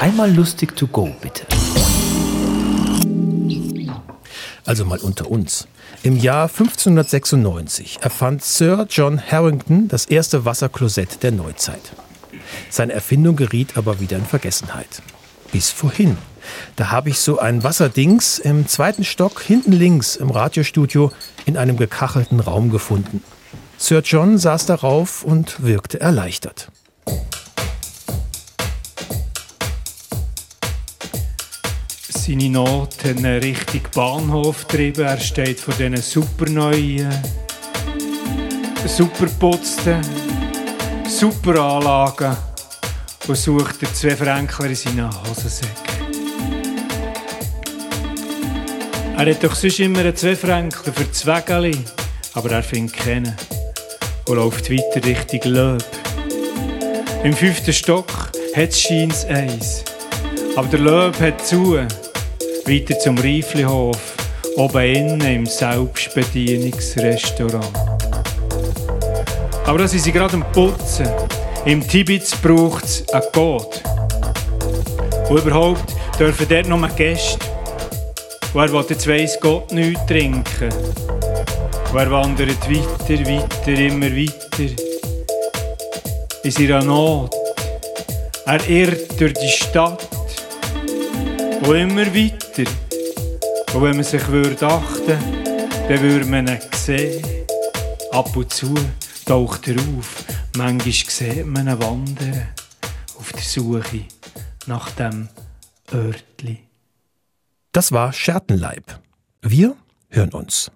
Einmal lustig to go, bitte. Also mal unter uns. Im Jahr 1596 erfand Sir John Harrington das erste Wasserklosett der Neuzeit. Seine Erfindung geriet aber wieder in Vergessenheit. Bis vorhin. Da habe ich so ein Wasserdings im zweiten Stock hinten links im Radiostudio in einem gekachelten Raum gefunden. Sir John saß darauf und wirkte erleichtert. Seine Noten Richtung Bahnhof getrieben. Er steht vor diesen super neuen, super Anlagen und sucht den zwei Fränkler in seinen Hosensäck. Er hat doch sonst immer einen zwei Fränkler für Zwägeli, aber er findet keinen und läuft weiter Richtung Löb. Im fünften Stock hat es scheins eins, aber der Löb hat zu. Weiter zum Reiflihof, oben innen im Selbstbedienungsrestaurant. Aber da sind sie gerade am Putzen. Im Tibet braucht es einen Gott. Und überhaupt dürfen dort nur Gäste. Und er will jetzt weiss Gott nichts trinken. Und er wandert weiter, weiter, immer weiter. In seiner Not. Er irrt durch die Stadt. Und immer weiter. Und wenn man sich würde achten dann würde man ihn sehen. Ab und zu taucht er auf. Manchmal sieht man ihn wandern. Auf der Suche nach dem Örtli. Das war Schertenleib. Wir hören uns.